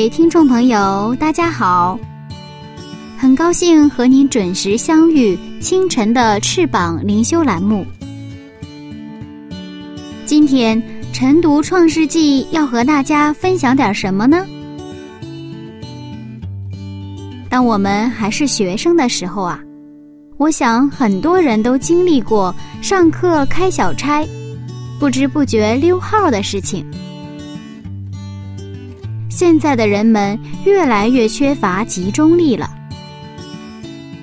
位听众朋友，大家好。很高兴和您准时相遇，清晨的翅膀灵修栏目。今天晨读《创世纪》要和大家分享点什么呢？当我们还是学生的时候啊，我想很多人都经历过上课开小差、不知不觉溜号的事情。现在的人们越来越缺乏集中力了。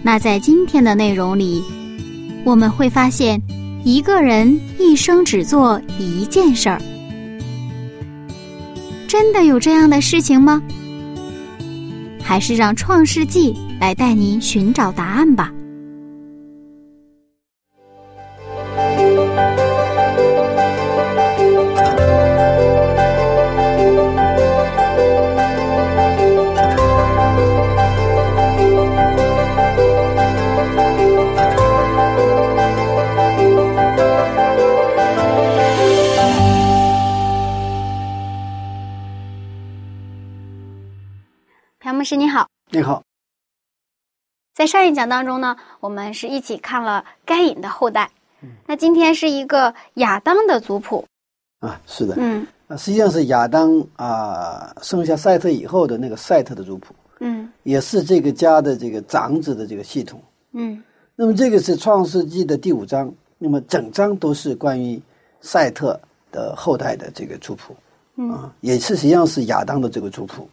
那在今天的内容里，我们会发现，一个人一生只做一件事儿，真的有这样的事情吗？还是让《创世纪》来带您寻找答案吧。在上一讲当中呢，我们是一起看了该隐的后代。那今天是一个亚当的族谱。啊，是的。嗯。啊，实际上是亚当啊生下赛特以后的那个赛特的族谱。嗯。也是这个家的这个长子的这个系统。嗯。那么这个是创世纪的第五章，那么整章都是关于赛特的后代的这个族谱。嗯。啊，也是实际上是亚当的这个族谱。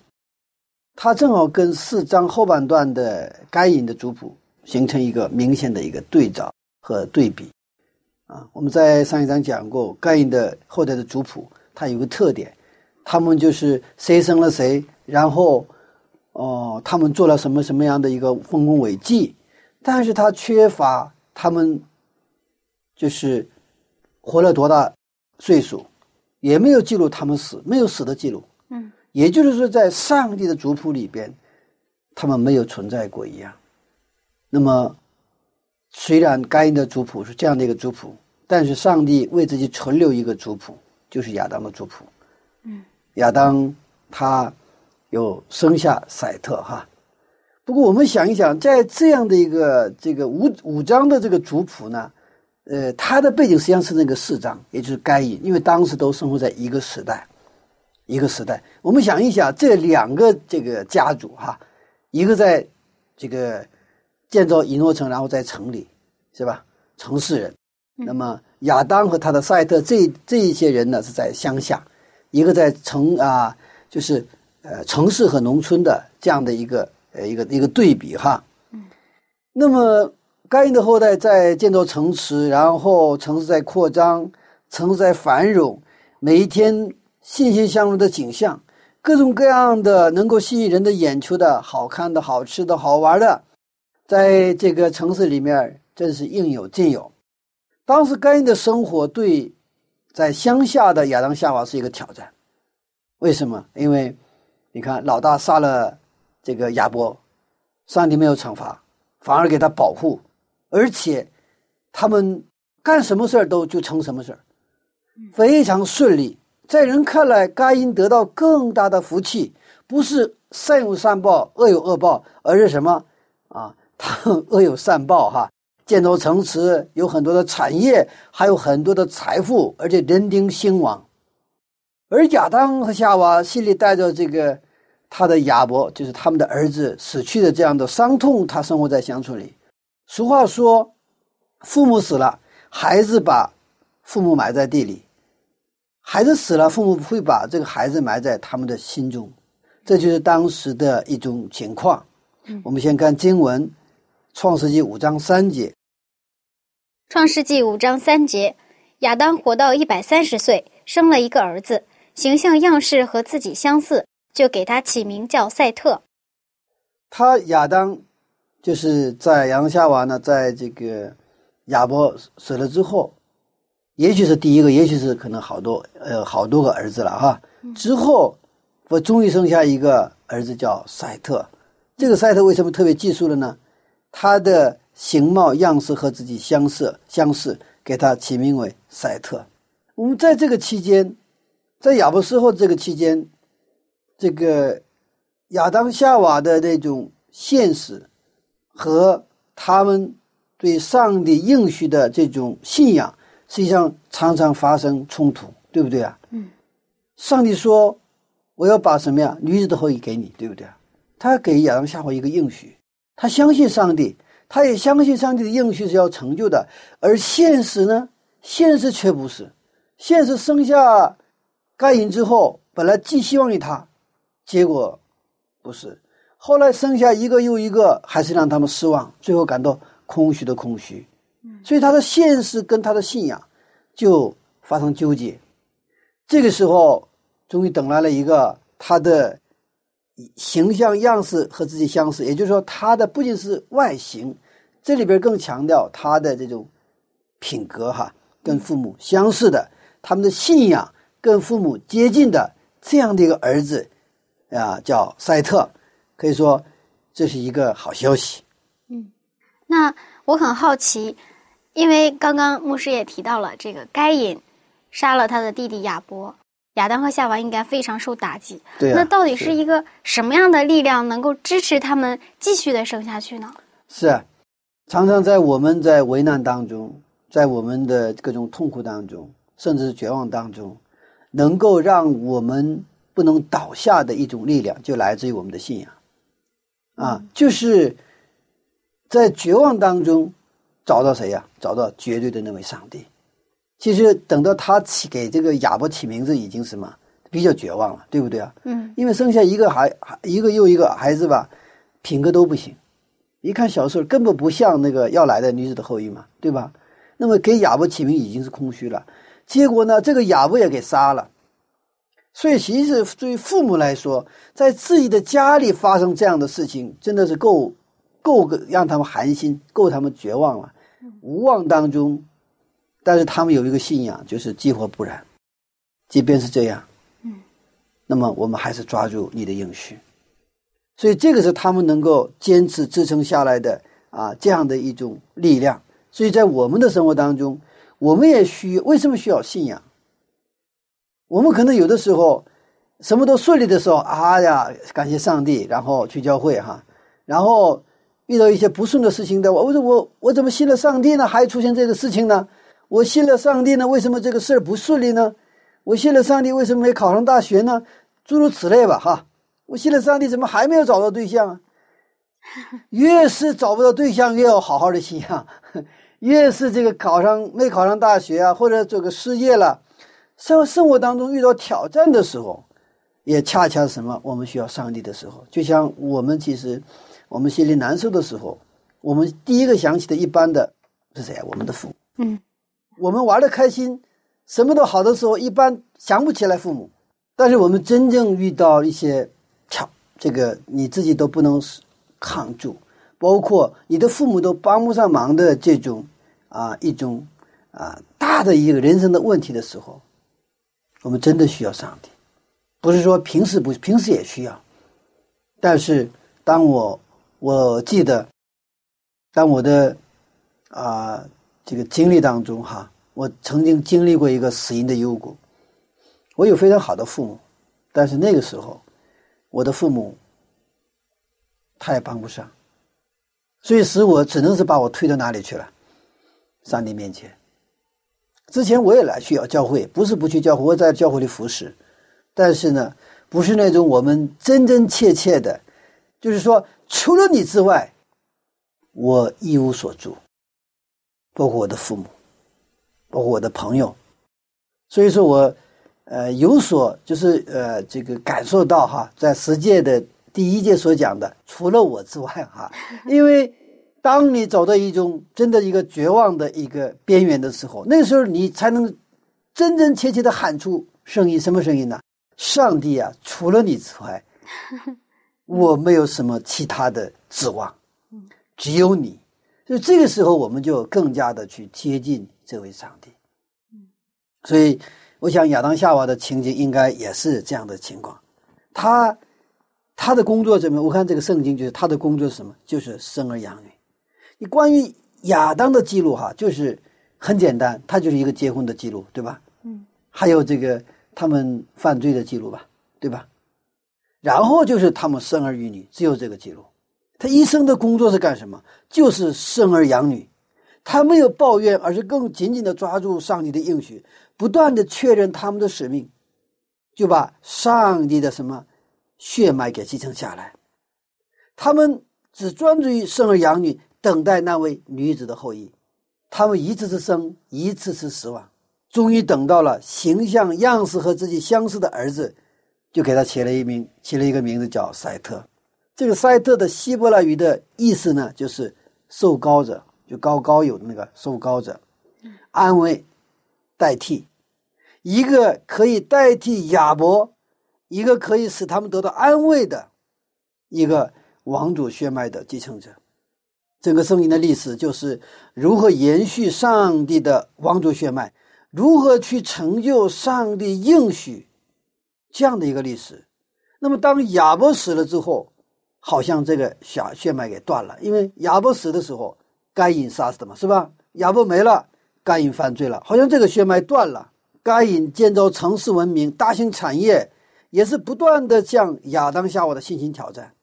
它正好跟四章后半段的该隐的族谱形成一个明显的一个对照和对比，啊，我们在上一章讲过，该隐的后代的族谱，它有个特点，他们就是谁生了谁，然后，哦，他们做了什么什么样的一个丰功伟绩，但是他缺乏他们，就是活了多大岁数，也没有记录他们死，没有死的记录。也就是说，在上帝的族谱里边，他们没有存在过一样。那么，虽然该隐的族谱是这样的一个族谱，但是上帝为自己存留一个族谱，就是亚当的族谱。嗯，亚当他有生下赛特哈。不过，我们想一想，在这样的一个这个五五章的这个族谱呢，呃，他的背景实际上是那个四章，也就是该隐，因为当时都生活在一个时代。一个时代，我们想一想，这两个这个家族哈，一个在这个建造以诺城，然后在城里，是吧？城市人。那么亚当和他的赛特这这一些人呢，是在乡下，一个在城啊，就是呃城市和农村的这样的一个呃一个一个对比哈。嗯。那么该隐的后代在建造城池，然后城市在扩张，城市在繁荣，每一天。欣欣向荣的景象，各种各样的能够吸引人的眼球的好看的好吃的好玩的，在这个城市里面真是应有尽有。当时该隐的生活对在乡下的亚当夏娃是一个挑战。为什么？因为你看老大杀了这个亚伯，上帝没有惩罚，反而给他保护，而且他们干什么事儿都就成什么事儿，非常顺利。在人看来，该隐得到更大的福气，不是善有善报，恶有恶报，而是什么？啊，他恶有善报哈！建造城池，有很多的产业，还有很多的财富，而且人丁兴旺。而亚当和夏娃心里带着这个他的亚伯，就是他们的儿子死去的这样的伤痛，他生活在乡村里。俗话说，父母死了，孩子把父母埋在地里。孩子死了，父母会把这个孩子埋在他们的心中，这就是当时的一种情况。我们先看经文，《创世纪》五章三节：“创世纪五章三节，亚当活到一百三十岁，生了一个儿子，形象样式和自己相似，就给他起名叫赛特。他亚当就是在亚当夏娃呢，在这个亚伯死了之后，也许是第一个，也许是可能好多呃好多个儿子了哈。之后我终于生下一个儿子叫赛特。这个赛特为什么特别记述了呢？他的形貌样式和自己相似相似，给他起名为赛特。我们在这个期间，在亚伯斯后这个期间，这个。亚当夏娃的那种现实和他们对上帝应许的这种信仰，实际上常常发生冲突，对不对啊？嗯。上帝说：“我要把什么呀？女子的后裔给你，对不对？”他给亚当夏娃一个应许，他相信上帝，他也相信上帝的应许是要成就的。而现实呢？现实却不是。现实生下该隐之后，本来寄希望于他，结果。不是，后来生下一个又一个，还是让他们失望，最后感到空虚的空虚。所以他的现实跟他的信仰就发生纠结。这个时候，终于等来了一个他的形象样式和自己相似，也就是说，他的不仅是外形，这里边更强调他的这种品格哈，跟父母相似的，他们的信仰跟父母接近的这样的一个儿子。啊，叫赛特，可以说这是一个好消息。嗯，那我很好奇，因为刚刚牧师也提到了这个该隐杀了他的弟弟亚伯，亚当和夏娃应该非常受打击。对那到底是一个什么样的力量能够支持他们继续的生下去呢？是啊，常常在我们在危难当中，在我们的各种痛苦当中，甚至是绝望当中，能够让我们。不能倒下的一种力量，就来自于我们的信仰，啊，就是在绝望当中找到谁呀？找到绝对的那位上帝。其实等到他起给这个哑巴起名字，已经什么比较绝望了，对不对啊？嗯。因为生下一个孩，一个又一个孩子吧，品格都不行，一看小时候根本不像那个要来的女子的后裔嘛，对吧？那么给哑巴起名已经是空虚了，结果呢，这个哑巴也给杀了。所以，其实对于父母来说，在自己的家里发生这样的事情，真的是够，够个让他们寒心，够他们绝望了，无望当中。但是他们有一个信仰，就是激活不然。即便是这样，嗯，那么我们还是抓住你的应许。所以，这个是他们能够坚持支撑下来的啊，这样的一种力量。所以在我们的生活当中，我们也需为什么需要信仰？我们可能有的时候，什么都顺利的时候，啊呀，感谢上帝，然后去教会哈，然后遇到一些不顺的事情的，我我说我我怎么信了上帝呢，还出现这个事情呢？我信了上帝呢，为什么这个事儿不顺利呢？我信了上帝，为什么没考上大学呢？诸如此类吧，哈，我信了上帝，怎么还没有找到对象啊？越是找不到对象，越要好好的信仰；越是这个考上没考上大学啊，或者这个失业了。生生活当中遇到挑战的时候，也恰恰是什么？我们需要上帝的时候，就像我们其实，我们心里难受的时候，我们第一个想起的一般的是谁啊？我们的父母。嗯，我们玩的开心，什么都好的时候，一般想不起来父母。但是我们真正遇到一些挑，这个你自己都不能抗住，包括你的父母都帮不上忙的这种啊一种啊大的一个人生的问题的时候。我们真的需要上帝，不是说平时不平时也需要，但是当我我记得，当我的啊这个经历当中哈，我曾经经历过一个死因的幽谷。我有非常好的父母，但是那个时候我的父母他也帮不上，所以使我只能是把我推到哪里去了，上帝面前。之前我也来需要教会，不是不去教会，我在教会里服侍，但是呢，不是那种我们真真切切的，就是说除了你之外，我一无所住，包括我的父母，包括我的朋友，所以说我，呃，有所就是呃，这个感受到哈，在十诫的第一届所讲的，除了我之外哈，因为当你走到一种真的一个绝望的一个边缘的时候，那个时候你才能真真切切的喊出声音，什么声音呢？上帝啊，除了你之外，我没有什么其他的指望，只有你。所以这个时候，我们就更加的去接近这位上帝。所以，我想亚当夏娃的情景应该也是这样的情况。他他的工作怎么？我看这个圣经就是他的工作是什么？就是生儿养女。你关于亚当的记录哈，就是很简单，他就是一个结婚的记录，对吧？嗯。还有这个他们犯罪的记录吧，对吧？然后就是他们生儿育女，只有这个记录。他一生的工作是干什么？就是生儿养女。他没有抱怨，而是更紧紧的抓住上帝的应许，不断的确认他们的使命，就把上帝的什么血脉给继承下来。他们只专注于生儿养女。等待那位女子的后裔，他们一次次生，一次次失望，终于等到了形象样式和自己相似的儿子，就给他起了一名，起了一个名字叫赛特。这个赛特的希伯来语的意思呢，就是受高者，就高高有那个受高者，安慰，代替，一个可以代替亚伯，一个可以使他们得到安慰的，一个王主血脉的继承者。整个圣经的历史就是如何延续上帝的王族血脉，如何去成就上帝应许这样的一个历史。那么，当亚伯死了之后，好像这个血血脉给断了，因为亚伯死的时候，该隐杀死的嘛，是吧？亚伯没了，该隐犯罪了，好像这个血脉断了。该隐建造城市文明、大型产业，也是不断的向亚当夏娃的信心挑战。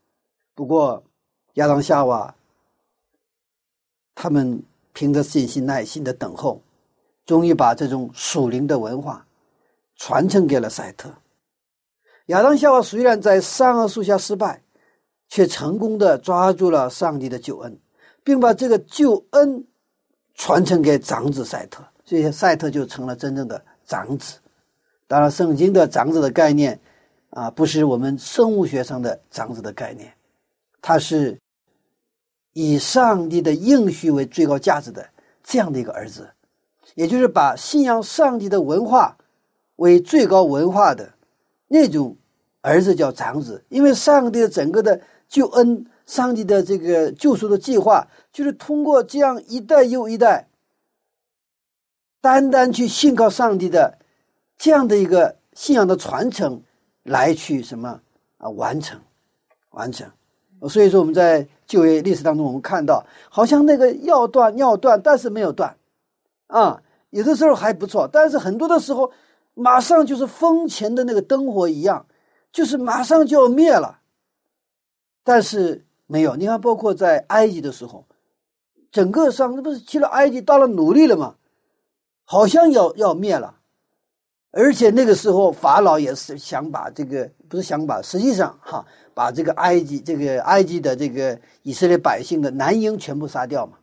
不过，亚当夏娃。他们凭着信心、耐心的等候，终于把这种属灵的文化传承给了赛特。亚当夏娃虽然在善恶树下失败，却成功的抓住了上帝的救恩，并把这个救恩传承给长子赛特，所以赛特就成了真正的长子。当然，圣经的长子的概念啊，不是我们生物学上的长子的概念，它是。以上帝的应许为最高价值的这样的一个儿子，也就是把信仰上帝的文化为最高文化的那种儿子叫长子，因为上帝的整个的救恩，上帝的这个救赎的计划，就是通过这样一代又一代，单单去信靠上帝的这样的一个信仰的传承来去什么啊完成，完成。所以说我们在。就业历史当中，我们看到好像那个要断要断，但是没有断，啊，有的时候还不错，但是很多的时候，马上就是风前的那个灯火一样，就是马上就要灭了。但是没有，你看，包括在埃及的时候，整个上那不是去了埃及，到了奴隶了吗？好像要要灭了，而且那个时候法老也是想把这个，不是想把，实际上哈。把这个埃及这个埃及的这个以色列百姓的男婴全部杀掉嘛？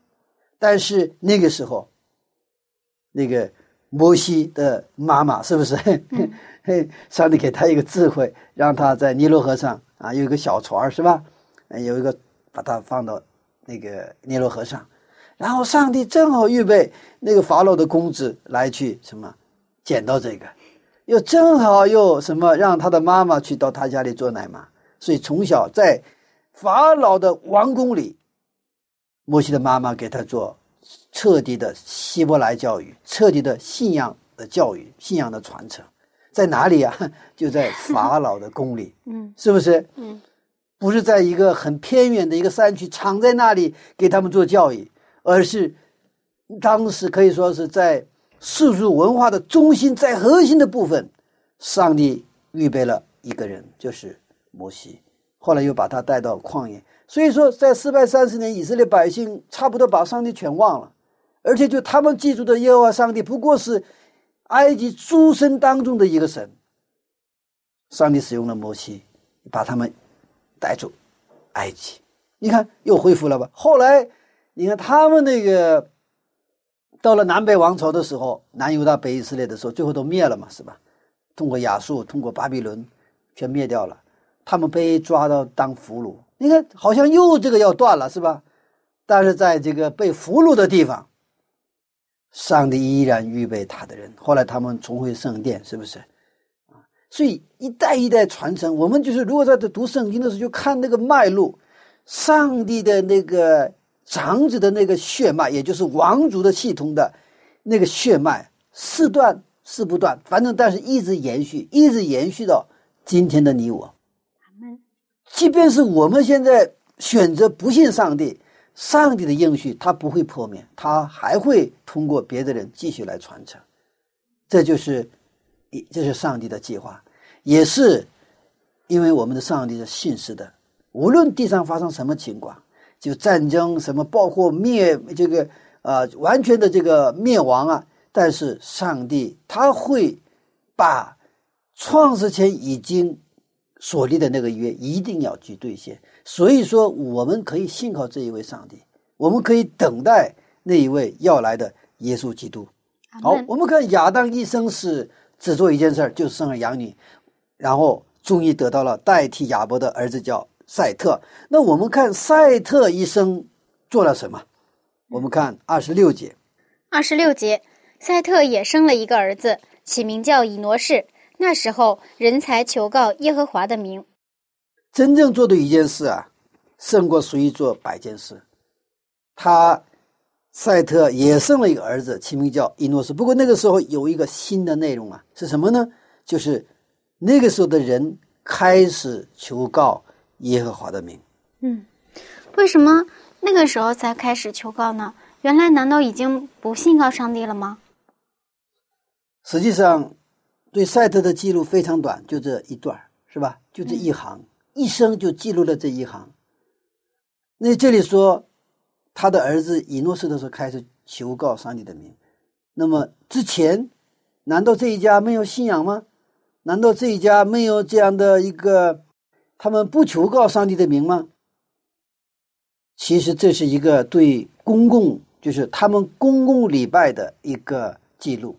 但是那个时候，那个摩西的妈妈是不是？上帝给他一个智慧，让他在尼罗河上啊有一个小船是吧？有一个把他放到那个尼罗河上，然后上帝正好预备那个法老的公子来去什么捡到这个，又正好又什么让他的妈妈去到他家里做奶妈。所以从小在法老的王宫里，摩西的妈妈给他做彻底的希伯来教育，彻底的信仰的教育，信仰的传承，在哪里啊？就在法老的宫里，嗯，是不是？嗯，不是在一个很偏远的一个山区，藏在那里给他们做教育，而是当时可以说是在世俗文化的中心，在核心的部分，上帝预备了一个人，就是。摩西后来又把他带到旷野，所以说在四百三十年，以色列百姓差不多把上帝全忘了，而且就他们记住的耶和华上帝不过是埃及诸神当中的一个神。上帝使用了摩西，把他们带出埃及，你看又恢复了吧？后来你看他们那个到了南北王朝的时候，南犹大北以色列的时候，最后都灭了嘛，是吧？通过亚述，通过巴比伦，全灭掉了。他们被抓到当俘虏，你看好像又这个要断了，是吧？但是在这个被俘虏的地方，上帝依然预备他的人。后来他们重回圣殿，是不是？啊，所以一代一代传承。我们就是如果在这读圣经的时候，就看那个脉络，上帝的那个长子的那个血脉，也就是王族的系统的那个血脉，是断是不断，反正但是一直延续，一直延续到今天的你我。即便是我们现在选择不信上帝，上帝的应许他不会破灭，他还会通过别的人继续来传承。这就是，这是上帝的计划，也是因为我们的上帝是信实的。无论地上发生什么情况，就战争什么，包括灭这个呃完全的这个灭亡啊，但是上帝他会把创世前已经。所立的那个约一定要去兑现，所以说我们可以信靠这一位上帝，我们可以等待那一位要来的耶稣基督。好，我们看亚当一生是只做一件事儿，就是生儿养女，然后终于得到了代替亚伯的儿子叫赛特。那我们看赛特一生做了什么？我们看二十六节。二十六节，赛特也生了一个儿子，起名叫以挪士。那时候，人才求告耶和华的名。真正做对一件事啊，胜过随意做百件事。他赛特也生了一个儿子，起名叫伊诺斯。不过那个时候有一个新的内容啊，是什么呢？就是那个时候的人开始求告耶和华的名。嗯，为什么那个时候才开始求告呢？原来难道已经不信靠上帝了吗？实际上。对赛特的记录非常短，就这一段是吧？就这一行，一生就记录了这一行。那这里说，他的儿子以诺斯的时候开始求告上帝的名。那么之前，难道这一家没有信仰吗？难道这一家没有这样的一个，他们不求告上帝的名吗？其实这是一个对公共，就是他们公共礼拜的一个记录。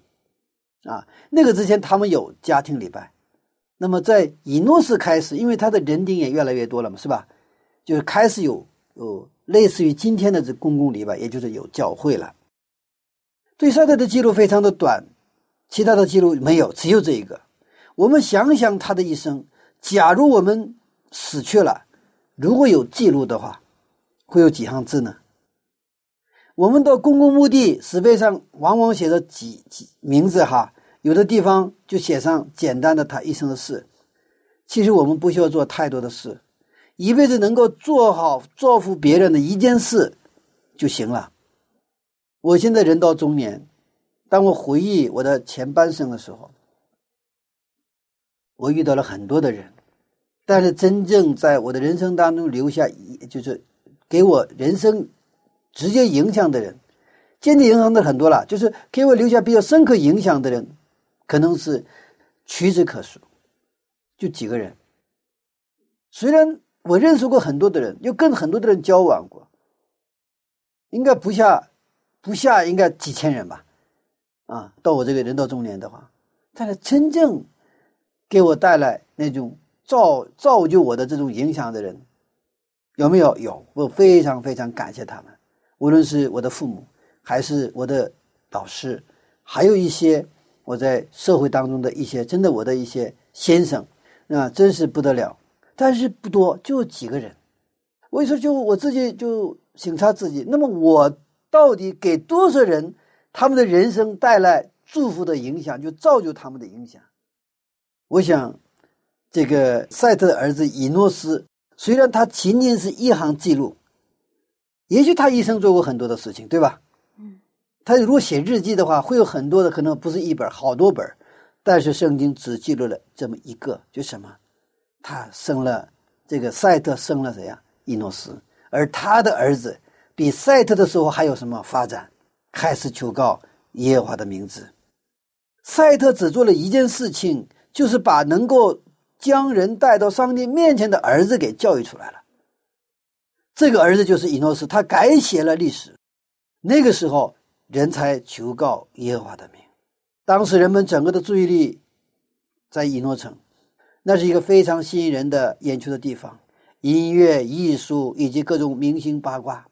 啊，那个之前他们有家庭礼拜，那么在以诺斯开始，因为他的人丁也越来越多了嘛，是吧？就是开始有有类似于今天的这公共礼拜，也就是有教会了。对赛特的记录非常的短，其他的记录没有，只有这一个。我们想想他的一生，假如我们死去了，如果有记录的话，会有几行字呢？我们到公共墓地，石碑上往往写着几几名字哈，有的地方就写上简单的他一生的事。其实我们不需要做太多的事，一辈子能够做好造福别人的一件事就行了。我现在人到中年，当我回忆我的前半生的时候，我遇到了很多的人，但是真正在我的人生当中留下一就是给我人生。直接影响的人，间接影响的很多了。就是给我留下比较深刻影响的人，可能是屈指可数，就几个人。虽然我认识过很多的人，又跟很多的人交往过，应该不下不下应该几千人吧。啊，到我这个人到中年的话，但是真正给我带来那种造造就我的这种影响的人，有没有？有，我非常非常感谢他们。无论是我的父母，还是我的老师，还有一些我在社会当中的一些真的我的一些先生，啊，真是不得了。但是不多，就几个人。我一说，就我自己就审查自己。那么我到底给多少人他们的人生带来祝福的影响，就造就他们的影响？我想，这个赛特的儿子以诺斯，虽然他仅仅是一行记录。也许他一生做过很多的事情，对吧？他如果写日记的话，会有很多的，可能不是一本，好多本但是圣经只记录了这么一个，就什么？他生了这个赛特，生了谁呀？伊诺斯。而他的儿子比赛特的时候还有什么发展？开始求告耶和华的名字。赛特只做了一件事情，就是把能够将人带到上帝面前的儿子给教育出来了。这个儿子就是伊诺斯，他改写了历史。那个时候，人才求告耶和华的名。当时人们整个的注意力在以诺城，那是一个非常吸引人的眼球的地方，音乐、艺术以及各种明星八卦。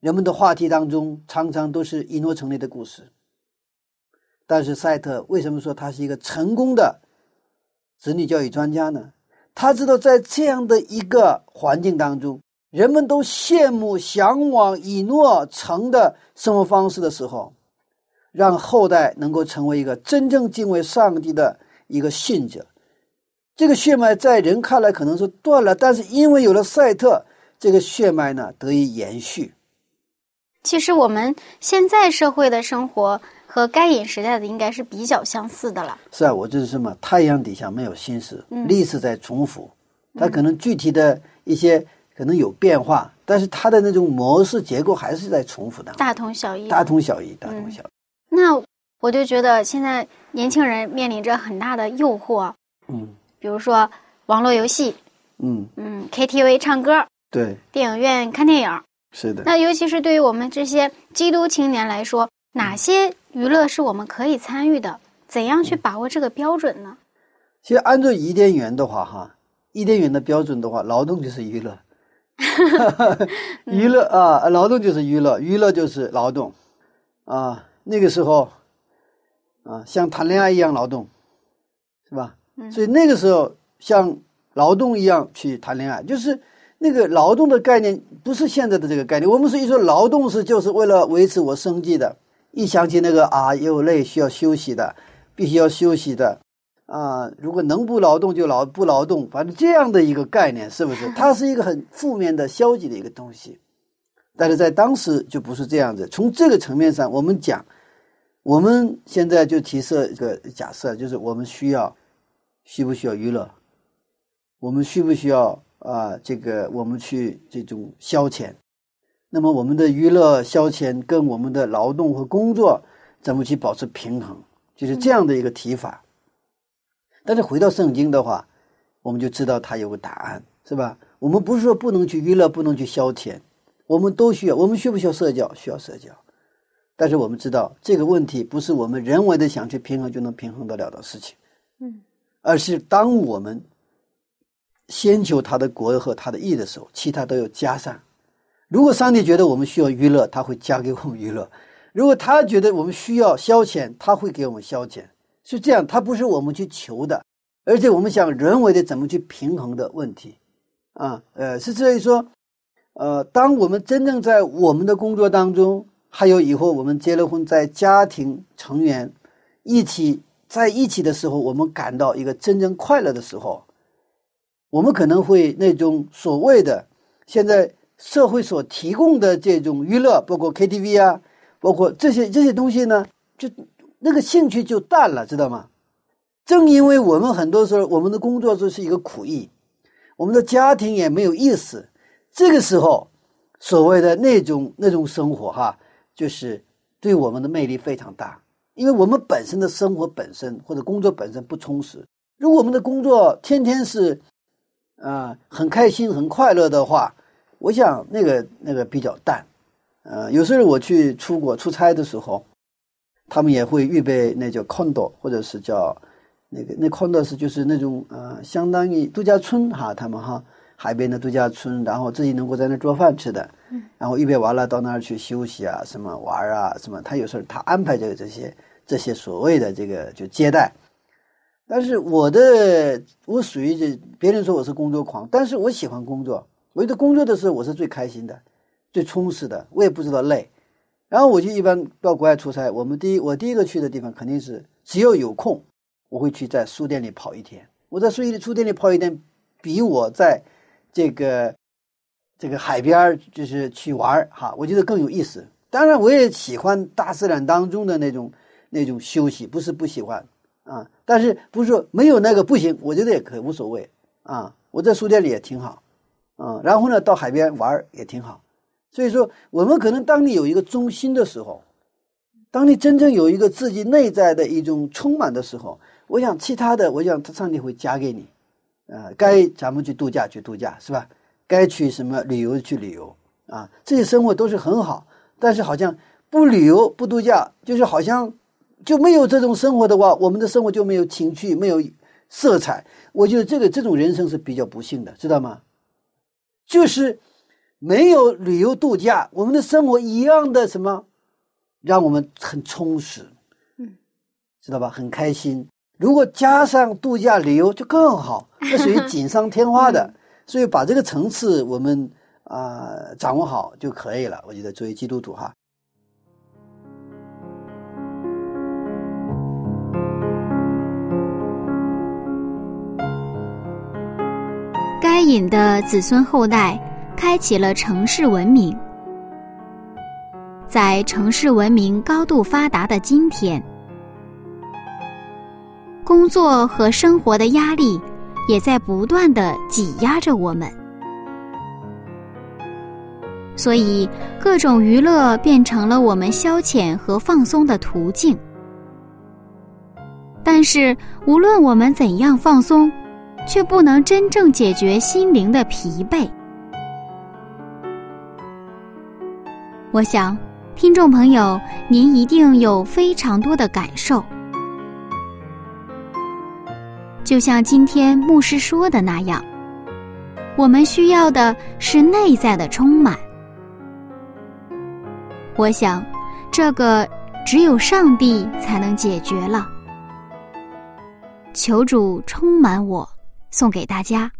人们的话题当中常常都是一诺成雷的故事。但是赛特为什么说他是一个成功的子女教育专家呢？他知道在这样的一个环境当中，人们都羡慕、向往以诺成的生活方式的时候，让后代能够成为一个真正敬畏上帝的一个信者。这个血脉在人看来可能是断了，但是因为有了赛特，这个血脉呢得以延续。其实我们现在社会的生活和该隐时代的应该是比较相似的了。是啊，我就是什么？太阳底下没有新事，历史在重复，它可能具体的一些可能有变化，但是它的那种模式结构还是在重复的，大同小异。大同小异，大同小异。那我就觉得现在年轻人面临着很大的诱惑。嗯。比如说网络游戏，嗯嗯，KTV 唱歌，对，电影院看电影，是的。那尤其是对于我们这些基督青年来说，哪些娱乐是我们可以参与的？怎样去把握这个标准呢？其实按照伊甸园的话，哈，伊甸园的标准的话，劳动就是娱乐，娱乐啊，劳动就是娱乐，娱乐就是劳动，啊，那个时候，啊，像谈恋爱一样劳动，是吧？所以那个时候，像劳动一样去谈恋爱，就是那个劳动的概念不是现在的这个概念。我们是一说劳动是就是为了维持我生计的，一想起那个啊，又累需要休息的，必须要休息的啊，如果能不劳动就劳不劳动，反正这样的一个概念是不是？它是一个很负面的、消极的一个东西。但是在当时就不是这样子。从这个层面上，我们讲，我们现在就提设一个假设，就是我们需要。需不需要娱乐？我们需不需要啊？这个我们去这种消遣？那么我们的娱乐消遣跟我们的劳动和工作怎么去保持平衡？就是这样的一个提法。但是回到圣经的话，我们就知道它有个答案，是吧？我们不是说不能去娱乐，不能去消遣，我们都需要。我们需不需要社交？需要社交。但是我们知道这个问题不是我们人为的想去平衡就能平衡得了的事情。嗯。而是当我们先求他的国和他的义的时候，其他都要加上。如果上帝觉得我们需要娱乐，他会加给我们娱乐；如果他觉得我们需要消遣，他会给我们消遣。是这样，他不是我们去求的，而且我们想人为的怎么去平衡的问题啊？呃，是这于说，呃，当我们真正在我们的工作当中，还有以后我们结了婚，在家庭成员一起。在一起的时候，我们感到一个真正快乐的时候，我们可能会那种所谓的现在社会所提供的这种娱乐，包括 KTV 啊，包括这些这些东西呢，就那个兴趣就淡了，知道吗？正因为我们很多时候我们的工作就是一个苦役，我们的家庭也没有意思，这个时候所谓的那种那种生活哈，就是对我们的魅力非常大。因为我们本身的生活本身或者工作本身不充实，如果我们的工作天天是，啊很开心很快乐的话，我想那个那个比较淡，呃，有时候我去出国出差的时候，他们也会预备那叫 condo 或者是叫那个那 condo 是就是那种呃相当于度假村哈，他们哈。海边的度假村，然后自己能够在那做饭吃的，然后预备完了到那儿去休息啊，什么玩啊，什么他有时候他安排这个这些这些所谓的这个就接待，但是我的我属于这别人说我是工作狂，但是我喜欢工作，我觉得工作的时候我是最开心的，最充实的，我也不知道累，然后我就一般到国外出差，我们第一我第一个去的地方肯定是只要有空，我会去在书店里跑一天，我在书店里书店里跑一天，比我在这个这个海边就是去玩哈，我觉得更有意思。当然，我也喜欢大自然当中的那种那种休息，不是不喜欢啊。但是不是说没有那个不行，我觉得也可以无所谓啊。我在书店里也挺好啊，然后呢，到海边玩也挺好。所以说，我们可能当你有一个中心的时候，当你真正有一个自己内在的一种充满的时候，我想其他的，我想上帝会加给你。呃，该咱们去度假去度假是吧？该去什么旅游去旅游啊？这些生活都是很好，但是好像不旅游不度假，就是好像就没有这种生活的话，我们的生活就没有情趣，没有色彩。我觉得这个这种人生是比较不幸的，知道吗？就是没有旅游度假，我们的生活一样的什么，让我们很充实，嗯，知道吧？很开心。如果加上度假旅游就更好，这属于锦上添花的。所以把这个层次我们啊、掌握好就可以了。我觉得作为基督徒哈，该隐的子孙后代开启了城市文明。在城市文明高度发达的今天，工作和生活的压力也在不断的挤压着我们，所以各种娱乐变成了我们消遣和放松的途径。但是，无论我们怎样放松，却不能真正解决心灵的疲惫。我想，听众朋友，您一定有非常多的感受，就像今天牧师说的那样，我们需要的是内在的充满。我想，这个只有上帝才能解决了。求主充满我，送给大家。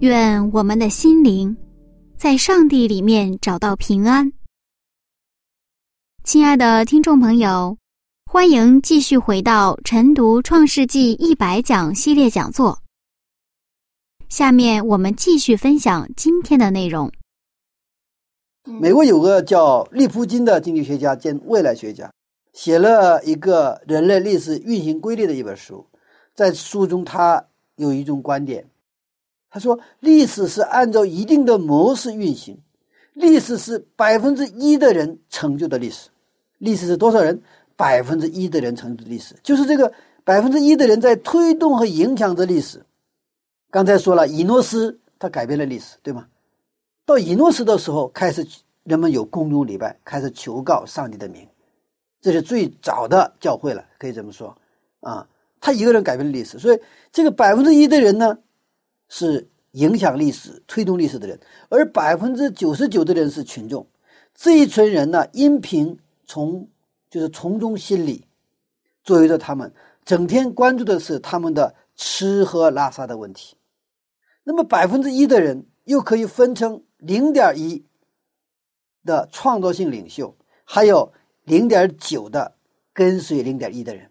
愿我们的心灵在上帝里面找到平安。亲爱的听众朋友，欢迎继续回到晨读《创世纪一百讲》系列讲座。下面我们继续分享今天的内容。美国有个叫利普金的经济学家兼未来学家，写了一个人类历史运行规律的一本书。在书中，他有一种观点，他说：历史是按照一定的模式运行，历史是百分之一的人成就的历史。历史是多少人？百分之一的人成就的历史，就是这个百分之一的人在推动和影响着历史。刚才说了，以诺斯他改变了历史，对吗？到以诺斯的时候，开始人们有公众礼拜，开始求告上帝的名，这是最早的教会了，可以这么说啊。他一个人改变了历史，所以这个百分之一的人呢，是影响历史、推动历史的人，而百分之九十九的人是群众。这一群人呢，因凭从就是从众心理，左右着他们，整天关注的是他们的吃喝拉撒的问题。那么百分之一的人又可以分成零点一的创造性领袖，还有零点九的跟随零点一的人。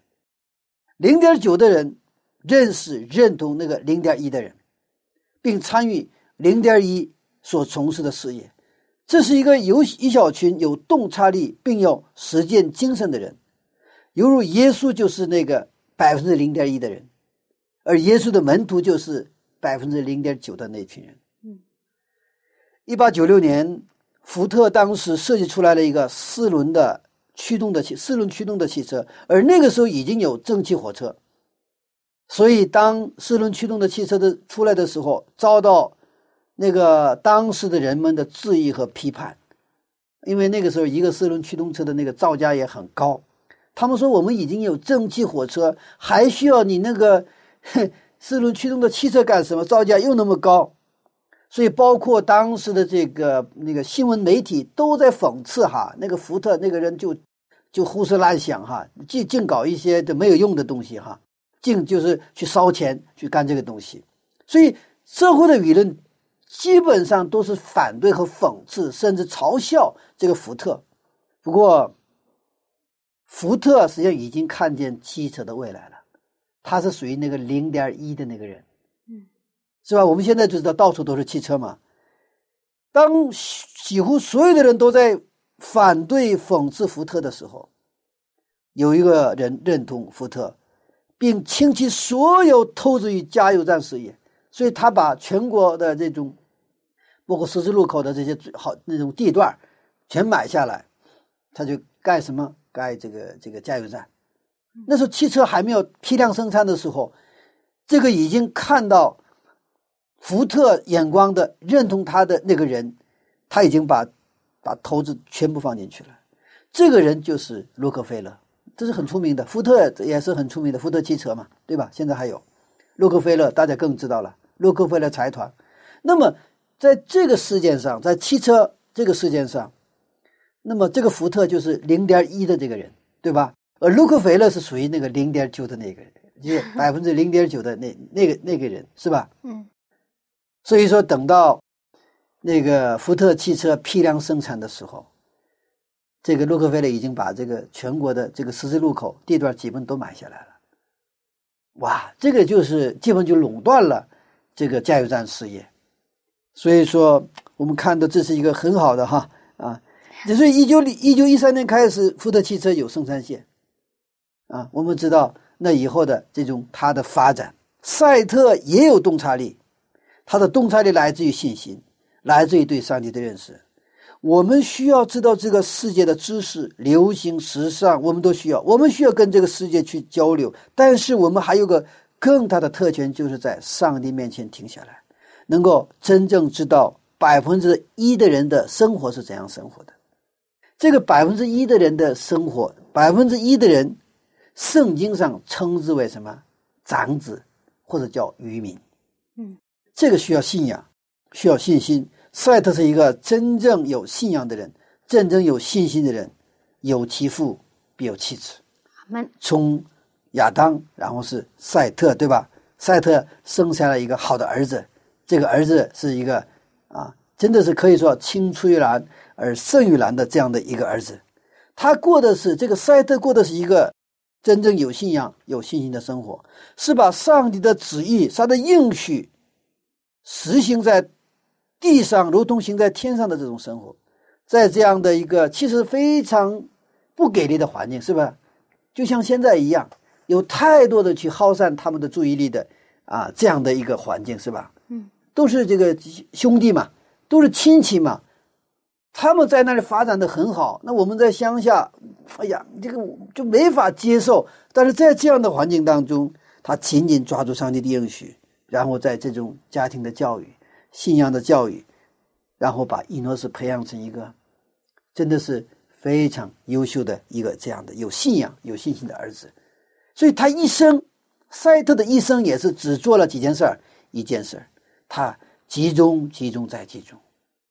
零点九的人认识、认同那个零点一的人，并参与零点一所从事的事业。这是一个有一小群有洞察力并有实践精神的人，犹如耶稣就是那个百分之零点一的人，而耶稣的门徒就是百分之零点九的那群人。嗯，一八九六年，福特当时设计出来了一个四轮的驱动的汽四轮驱动的汽车，而那个时候已经有蒸汽火车，所以当四轮驱动的汽车的出来的时候，遭到。那个当时的人们的质疑和批判，因为那个时候一个四轮驱动车的那个造价也很高，他们说我们已经有蒸汽火车，还需要你那个四轮驱动的汽车干什么？造价又那么高，所以包括当时的这个那个新闻媒体都在讽刺哈，那个福特那个人就就胡思乱想哈，净净搞一些的没有用的东西哈，净就是去烧钱去干这个东西，所以社会的舆论。基本上都是反对和讽刺，甚至嘲笑这个福特。不过，福特实际上已经看见汽车的未来了。他是属于那个零点一的那个人，嗯，是吧？我们现在就知道到处都是汽车嘛。当几乎所有的人都在反对、讽刺福特的时候，有一个人认同福特，并倾其所有投资于加油站事业。所以他把全国的这种，包括十字路口的这些最好那种地段，全买下来，他就盖什么？盖这个这个加油站。那时候汽车还没有批量生产的时候，这个已经看到福特眼光的认同他的那个人，他已经把把投资全部放进去了。这个人就是洛克菲勒，这是很出名的。福特也是很出名的，福特汽车嘛，对吧？现在还有洛克菲勒，大家更知道了。洛克菲勒财团，那么在这个事件上，在汽车这个事件上，那么这个福特就是零点一的这个人，对吧？而洛克菲勒是属于那个零点九的那个人，就是 百分之零点九的那那个那个人，是吧？嗯。所以说，等到那个福特汽车批量生产的时候，这个洛克菲勒已经把这个全国的这个十字路口地段基本都买下来了。哇，这个就是基本就垄断了。这个加油站事业，所以说我们看到这是一个很好的哈啊，所以一九一九一三年开始，福特汽车有生产线啊，我们知道那以后的这种它的发展，赛特也有洞察力，它的洞察力来自于信心，来自于对上帝的认识。我们需要知道这个世界的知识、流行、时尚，我们都需要，我们需要跟这个世界去交流，但是我们还有个。更大的特权就是在上帝面前停下来，能够真正知道百分之一的人的生活是怎样生活的。这个百分之一的人的生活，百分之一的人，圣经上称之为什么？长子，或者叫渔民。嗯，这个需要信仰，需要信心。赛特是一个真正有信仰的人，真正有信心的人，有其父必有其子。从亚当，然后是赛特，对吧？赛特生下了一个好的儿子，这个儿子是一个啊，真的是可以说青出于蓝而胜于蓝的这样的一个儿子。他过的是这个赛特过的是一个真正有信仰、有信心的生活，是把上帝的旨意、他的应许实行在地上，如同行在天上的这种生活，在这样的一个其实非常不给力的环境，是吧？就像现在一样，有太多的去耗散他们的注意力的啊，这样的一个环境，是吧？嗯，都是这个兄弟嘛，都是亲戚嘛，他们在那里发展的很好，那我们在乡下，哎呀，这个就没法接受。但是在这样的环境当中，他紧紧抓住上帝的应许，然后在这种家庭的教育、信仰的教育，然后把伊诺斯培养成一个真的是非常优秀的一个这样的有信仰、有信心的儿子。所以他一生，赛特的一生也是只做了几件事儿，一件事儿，他集中、集中再集中。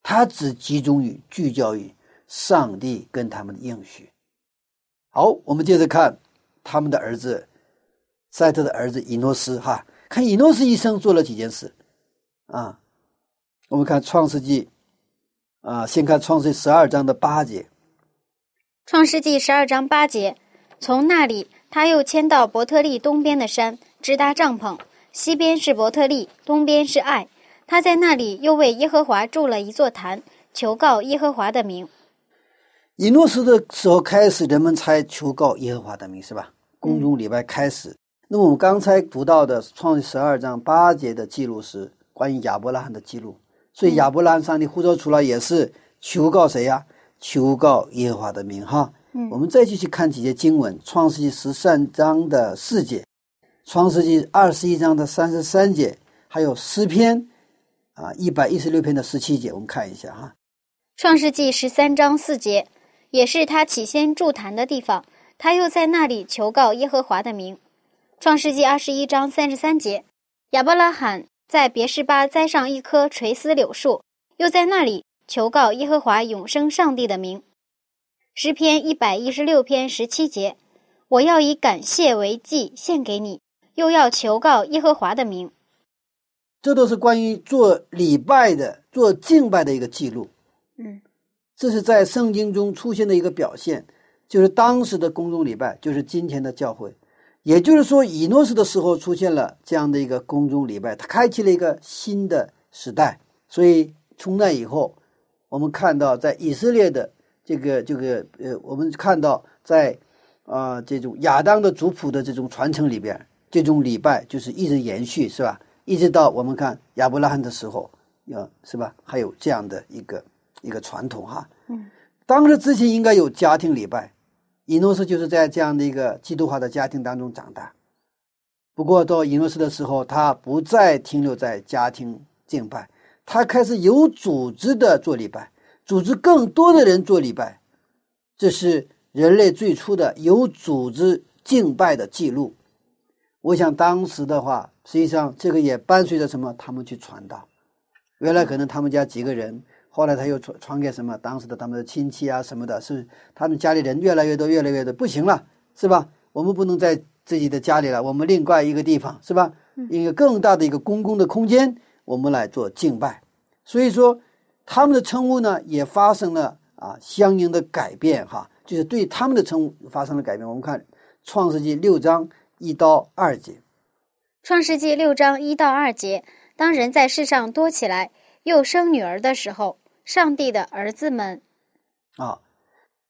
他只集中于聚焦于上帝跟他们的应许。好，我们接着看他们的儿子赛特的儿子伊诺斯哈，看伊诺斯一生做了几件事啊？我们看创世纪啊，先看创世纪十二章的八节，创世纪十二章八节，从那里他又迁到伯特利东边的山，直搭帐篷，西边是伯特利，东边是爱。他在那里又为耶和华筑了一座坛，求告耶和华的名。以诺斯的时候开始，人们才求告耶和华的名，是吧？公众礼拜开始。那么我们刚才读到的创世十二章八节的记录是关于亚伯拉罕的记录，所以亚伯拉罕上帝呼召出来也是求告谁呀？求告耶和华的名哈。嗯我们再继续看几节经文，创世纪十三章的四节，创世纪二十一章的三十三节，还有诗篇啊一百一十六篇的十七节，我们看一下哈。创世纪十三章四节，也是他起先筑坛的地方。他又在那里求告耶和华的名。创世纪二十一章三十三节，亚伯拉罕在别是巴栽上一棵垂丝柳树，又在那里求告耶和华永生上帝的名。诗篇一百一十六篇十七节，我要以感谢为祭献给你，又要求告耶和华的名。这都是关于做礼拜的、做敬拜的一个记录。嗯，这是在圣经中出现的一个表现，就是当时的公众礼拜，就是今天的教会。也就是说，以诺斯的时候出现了这样的一个公众礼拜，它开启了一个新的时代。所以从那以后，我们看到在以色列的这个这个呃，我们看到在啊、这种亚当的族谱的这种传承里边，这种礼拜就是一直延续，是吧？一直到我们看亚伯拉罕的时候，要是吧？还有这样的一个一个传统哈。嗯，当时之前应该有家庭礼拜，以诺斯就是在这样的一个基督化的家庭当中长大。不过到以诺斯的时候，他不再停留在家庭敬拜，他开始有组织的做礼拜，组织更多的人做礼拜，这是人类最初的有组织敬拜的记录。我想当时的话，实际上这个也伴随着什么？他们去传道。原来可能他们家几个人，后来他又传传给什么当时的他们的亲戚啊什么的，是他们家里人越来越多，越来越多，不行了，是吧？我们不能在自己的家里了，我们另外一个地方，是吧？一个更大的一个公共的空间，我们来做敬拜。所以说，他们的称呼呢也发生了啊相应的改变哈，就是对他们的称呼发生了改变。我们看《创世纪》六章一到二节。创世纪六章一到二节，当人在世上多起来，又生女儿的时候，上帝的儿子们，啊，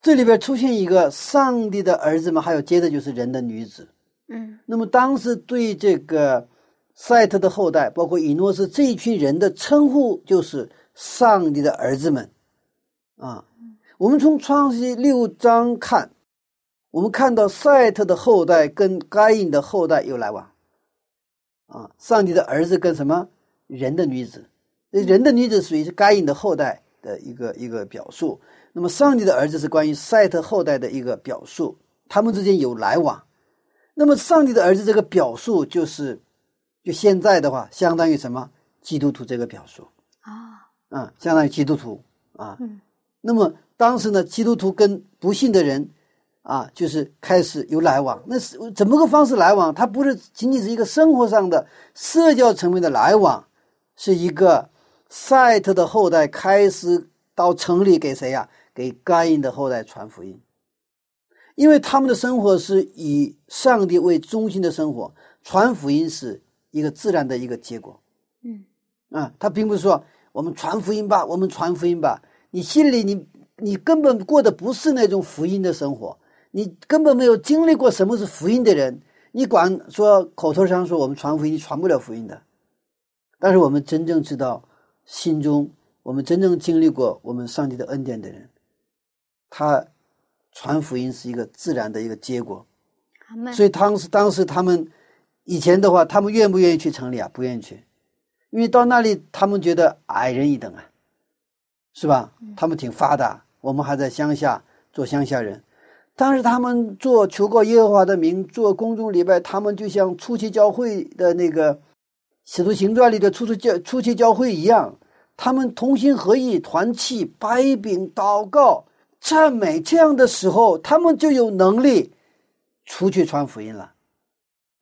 这里边出现一个上帝的儿子们，还有接着就是人的女子。嗯那么当时对这个赛特的后代，包括以诺斯这一群人的称呼就是上帝的儿子们。啊，我们从创世纪六章看，我们看到赛特的后代跟该隐的后代有来往。啊，上帝的儿子跟什么人的女子？人的女子属于是该隐的后代的一个一个表述。那么上帝的儿子是关于赛特后代的一个表述，他们之间有来往。那么上帝的儿子这个表述就是，就现在的话，相当于什么？基督徒这个表述啊，啊，相当于基督徒啊。嗯那么当时呢，基督徒跟不信的人啊，就是开始有来往。那是怎么个方式来往？它不是仅仅是一个生活上的社交层面的来往，是一个赛特的后代开始到城里给谁呀、给该隐的后代传福音，因为他们的生活是以上帝为中心的生活，传福音是一个自然的一个结果。嗯。啊，他并不是说我们传福音吧，我们传福音吧，你心里你你根本过的不是那种福音的生活，你根本没有经历过什么是福音的人，你管说口头上说我们传福音，你传不了福音的。但是我们真正知道，心中我们真正经历过我们上帝的恩典的人，他传福音是一个自然的一个结果。所以当时当时他们以前的话，他们愿不愿意去城里啊？不愿意去，因为到那里他们觉得矮人一等啊，是吧？他们挺发达，我们还在乡下做乡下人。当时他们做求告耶和华的名，做公众礼拜，他们就像初期教会的那个《使徒行传》里的初期教初期教会一样，他们同心合意，团契、掰饼、祷告、赞美，这样的时候，他们就有能力出去传福音了，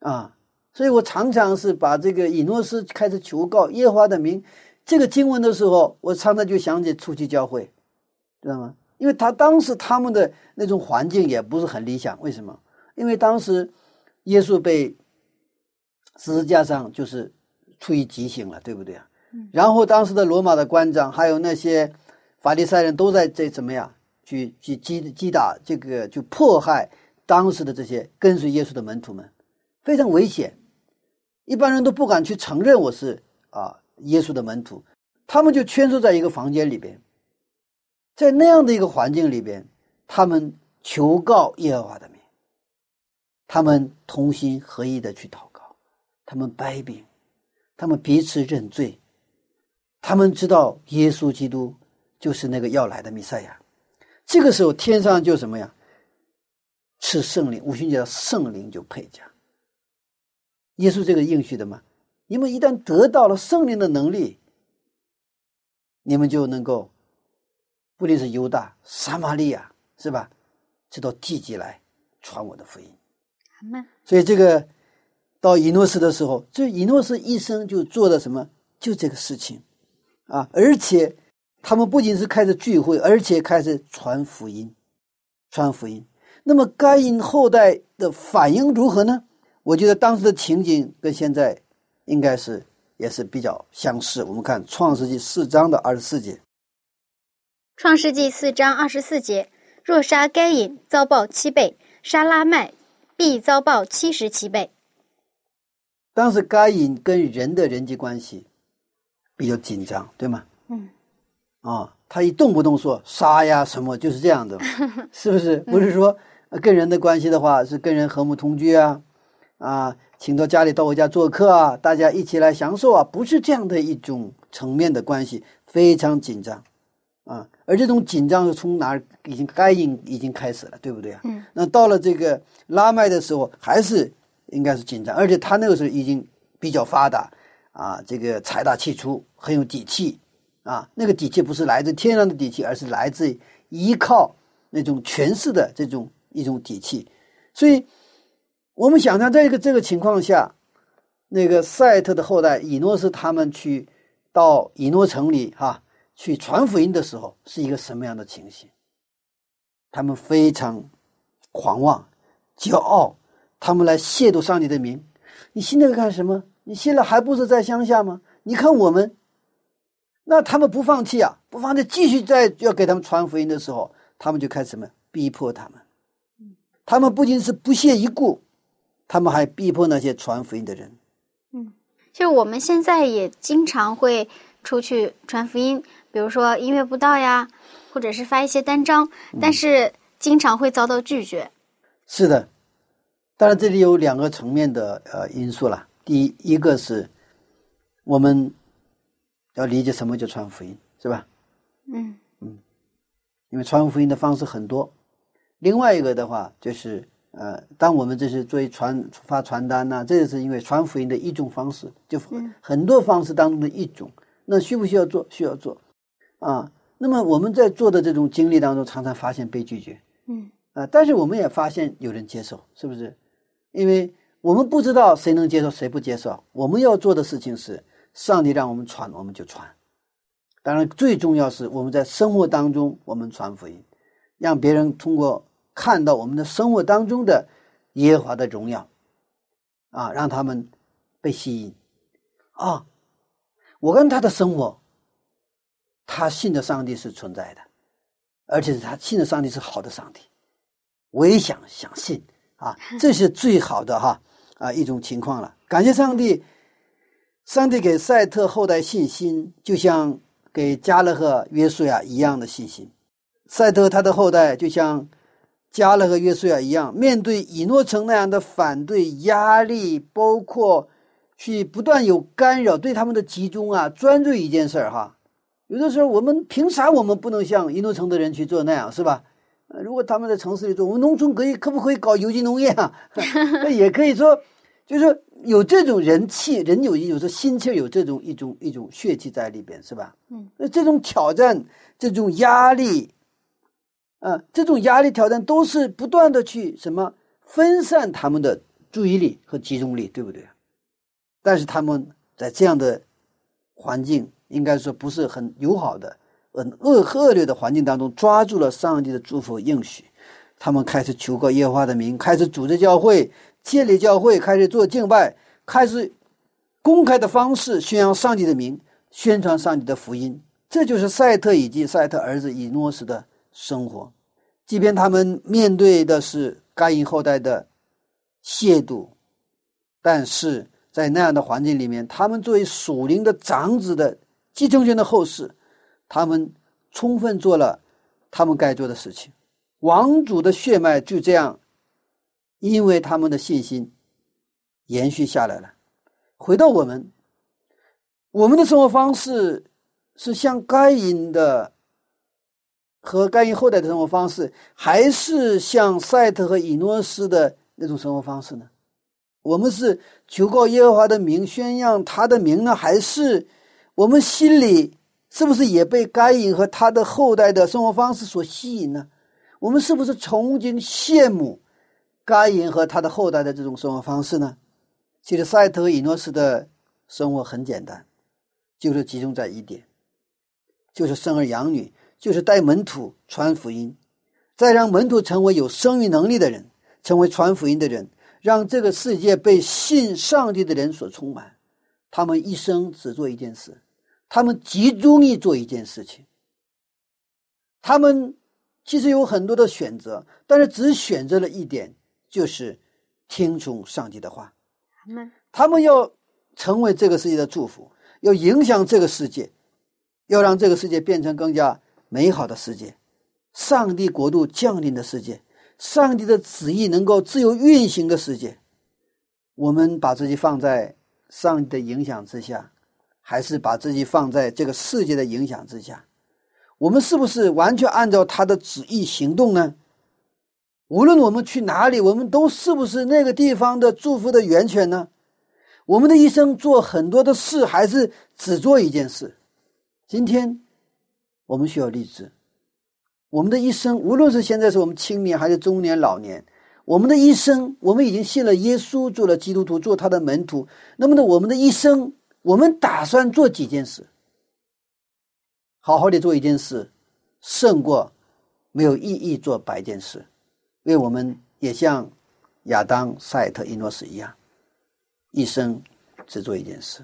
啊！所以我常常是把这个以诺斯开始求告耶和华的名这个经文的时候，我常常就想起初期教会，知道吗？因为他当时他们的那种环境也不是很理想，为什么？因为当时耶稣被十字架上就是处于极刑了，对不对啊？然后当时的罗马的官长还有那些法利赛人都在这怎么样？去去击击打这个就迫害当时的这些跟随耶稣的门徒们，非常危险，一般人都不敢去承认我是啊耶稣的门徒，他们就圈缩在一个房间里边，在那样的一个环境里边，他们求告耶和华的名，他们同心合意的去祷告，他们掰饼，他们彼此认罪，他们知道耶稣基督就是那个要来的弥赛亚。这个时候，天上就什么呀？是圣灵，五旬节的圣灵就配驾。耶稣这个应许的嘛，你们一旦得到了圣灵的能力，你们就能够，不仅是犹大、撒玛利亚，是吧？直到地极来传我的福音。所以这个到以诺斯的时候，这以诺斯一生就做了什么？就这个事情啊！而且他们不仅是开始聚会，而且开始传福音，传福音。那么该隐后代的反应如何呢？我觉得当时的情景跟现在应该是也是比较相似。我们看《创世纪》四章的二十四节，创世纪四章二十四节：若杀该隐，遭报七倍；杀拉麦，必遭报七十七倍。当时该隐跟人的人际关系比较紧张，对吗？嗯，啊，他一动不动说杀呀什么，就是这样的，是不是？不是说呃跟人的关系的话，是跟人和睦同居啊，啊，请到家里到我家做客啊，大家一起来享受啊，不是这样的一种层面的关系，非常紧张啊。而这种紧张是从哪儿已经该隐已经开始了，对不对啊？嗯。那到了这个拉麦的时候，还是应该是紧张，而且他那个时候已经比较发达啊，这个财大气粗，很有底气。啊，那个底气不是来自天上的底气，而是来自依靠那种权势的这种一种底气。所以，我们想象在一个这个情况下，那个赛特的后代以诺斯他们去到以诺城里哈、去传福音的时候，是一个什么样的情形？他们非常狂妄、骄傲，他们来亵渎上帝的名。你信那个干什么？你信了还不是在乡下吗？你看我们。那他们不放弃啊，不放弃，继续在要给他们传福音的时候，他们就开始什么逼迫他们。他们不仅是不屑一顾，他们还逼迫那些传福音的人。其实我们现在也经常会出去传福音，比如说音乐布道呀，或者是发一些单张，但是经常会遭到拒绝。是的，当然这里有两个层面的呃因素了。第一，一个是我们要理解什么叫传福音，是吧？嗯嗯因为传福音的方式很多。另外一个的话，就是呃，当我们这是作为传发传单呐、这是因为传福音的一种方式，就很多方式当中的一种。那需不需要做？需要做啊。那么我们在做的这种经历当中，常常发现被拒绝嗯啊，但是我们也发现有人接受，是不是？因为我们不知道谁能接受，谁不接受。我们要做的事情是上帝让我们传，我们就传。当然，最重要是我们在生活当中我们传福音，让别人通过看到我们的生活当中的耶和华的荣耀，啊，让他们被吸引。啊，我跟他的生活，他信的上帝是存在的，而且是他信的上帝是好的上帝，我也想想信啊，这是最好的哈啊一种情况了。感谢上帝，上帝给赛特后代信心，就像给加勒和约书亚一样的信心。赛特他的后代就像加勒和约书亚一样，面对以诺城那样的反对压力，包括。去不断有干扰，对他们的集中啊，专注一件事儿哈。有的时候我们凭啥我们不能像伊诺城的人去做那样是吧？呃，如果他们在城市里做，我们农村可以可不可以搞有机农业啊？那也可以说，就是有这种人气，人有有时候心气有这种一种一种血气在里边是吧？嗯，那这种挑战，这种压力，啊，这种压力挑战都是不断的去什么分散他们的注意力和集中力，对不对？但是他们在这样的环境，应该说不是很友好的、很恶恶劣的环境当中，抓住了上帝的祝福应许，他们开始求告耶和华的名，开始组织教会、建立教会，开始做敬拜，开始公开的方式宣扬上帝的名，宣传上帝的福音。这就是赛特以及赛特儿子以诺斯的生活。即便他们面对的是该隐后代的亵渎，但是。在那样的环境里面，他们作为属灵的长子的继承权的后世，他们充分做了他们该做的事情。王族的血脉就这样，因为他们的信心延续下来了。回到我们，我们的生活方式是像该隐的和该隐后代的生活方式，还是像赛特和以诺斯的那种生活方式呢？我们是求告耶和华的名，宣扬他的名呢，还是我们心里是不是也被该隐和他的后代的生活方式所吸引呢？我们是不是曾经、羡慕该隐和他的后代的这种生活方式呢？其实，赛特以诺斯的生活很简单，就是集中在一点，就是生儿养女，就是带门徒传福音，再让门徒成为有生育能力的人，成为传福音的人。让这个世界被信上帝的人所充满，他们一生只做一件事，他们集中于做一件事情。他们其实有很多的选择，但是只选择了一点，就是听从上帝的话。他们要成为这个世界的祝福，要影响这个世界，要让这个世界变成更加美好的世界，上帝国度降临的世界。上帝的旨意能够自由运行的世界，我们把自己放在上帝的影响之下，还是把自己放在这个世界的影响之下？我们是不是完全按照他的旨意行动呢？无论我们去哪里，我们都是不是那个地方的祝福的源泉呢？我们的一生做很多的事，还是只做一件事？今天我们需要立志。我们的一生，无论是现在是我们青年还是中年老年，我们的一生，我们已经信了耶稣，做了基督徒，做他的门徒。那么呢，我们的一生，我们打算做几件事？好好的做一件事，胜过没有意义做百件事。因为我们也像亚当、赛特、伊诺斯一样，一生只做一件事，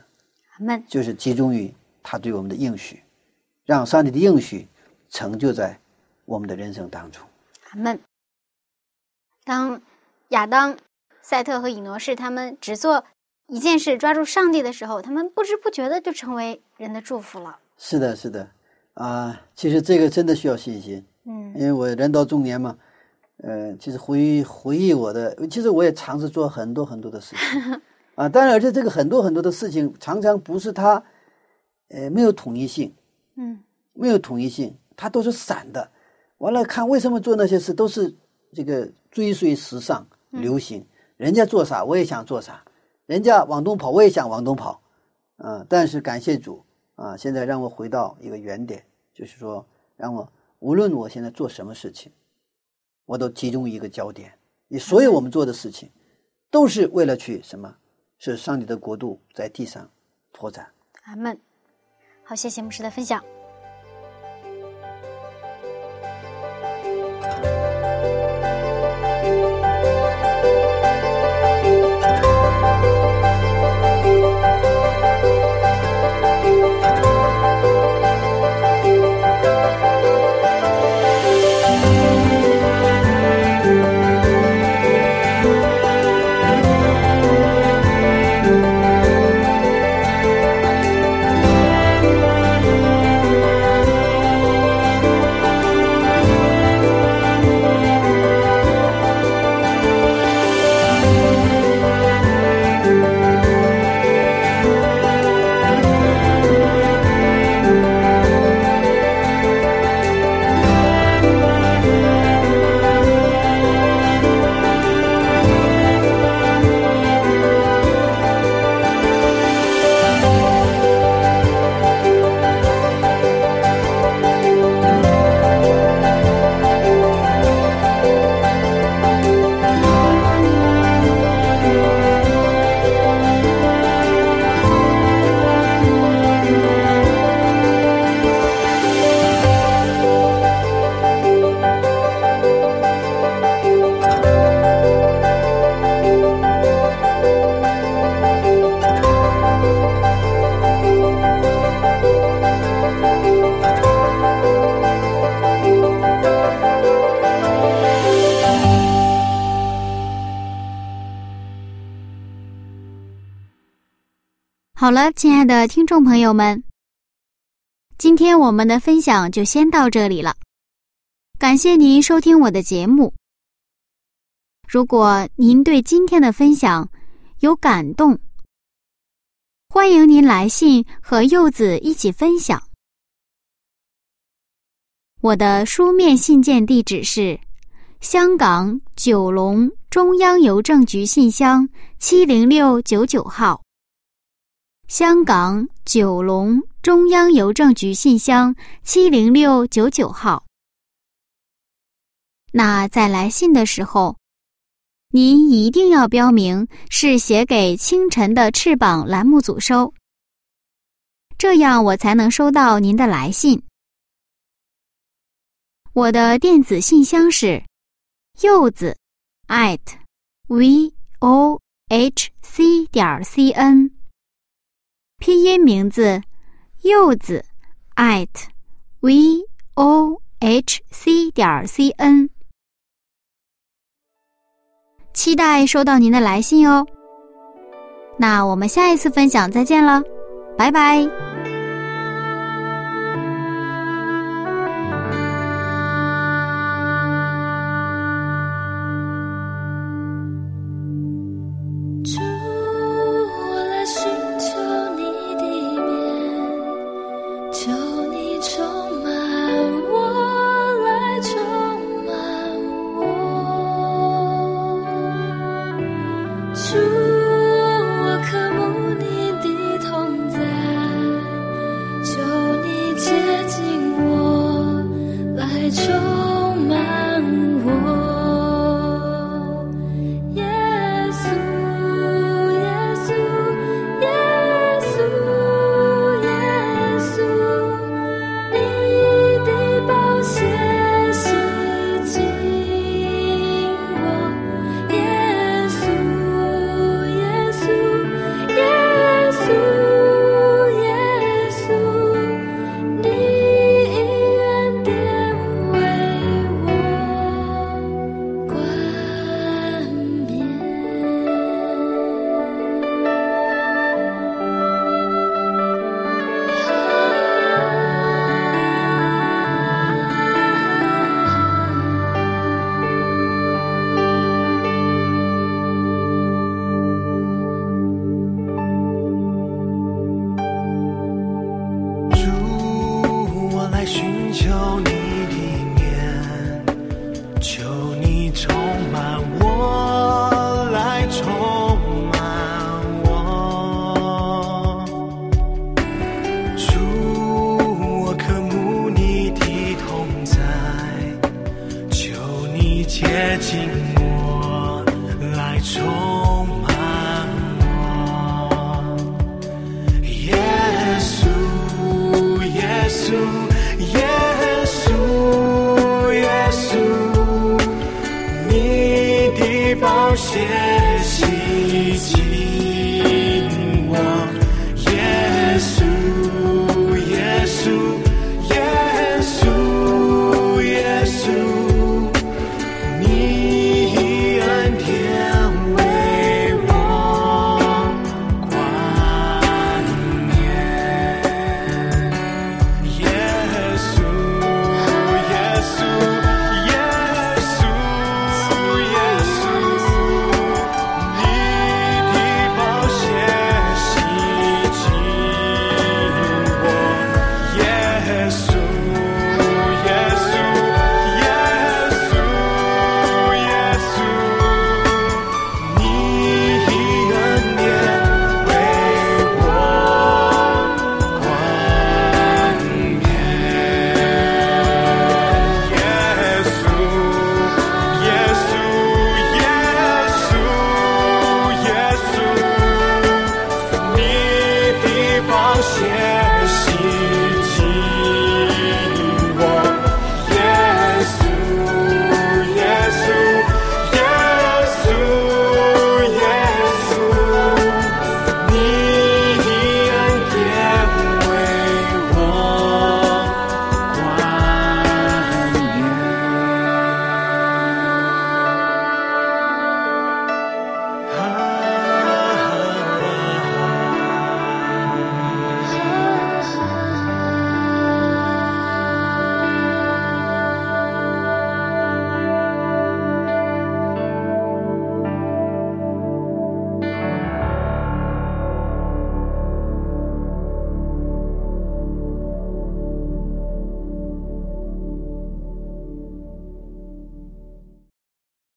就是集中于他对我们的应许，让上帝的应许成就在。我们的人生当中，阿门。当亚当、赛特和以诺士他们只做一件事，抓住上帝的时候，他们不知不觉的就成为人的祝福了。是的，是的，啊，其实这个真的需要信心。嗯，因为我人到中年嘛，呃，其实回回忆我的，其实我也尝试做很多很多的事情 啊。当然，而且这个很多很多的事情，常常不是它，呃，没有统一性。嗯，没有统一性，它都是散的。完了，看为什么做那些事都是这个追随时尚流行，人家做啥我也想做啥，人家往东跑我也想往东跑，啊！但是感谢主啊，现在让我回到一个原点，就是说让我无论我现在做什么事情，我都集中一个焦点。你所有我们做的事情，都是为了去什么？是上帝的国度在地上拓展，阿门。好，谢谢牧师的分享。好了，亲爱的听众朋友们，今天我们的分享就先到这里了。感谢您收听我的节目。如果您对今天的分享有感动，欢迎您来信和柚子一起分享。我的书面信件地址是香港九龙中央邮政局信箱七零六九九号。香港九龙中央邮政局信箱七零六九九号。那在来信的时候，您一定要标明是写给清晨的翅膀栏目组收，这样我才能收到您的来信。我的电子信箱是柚子 at v o h c 点 c n。拼音名字柚子 at v o h c 点 c n，期待收到您的来信哦。那我们下一次分享再见了，拜拜。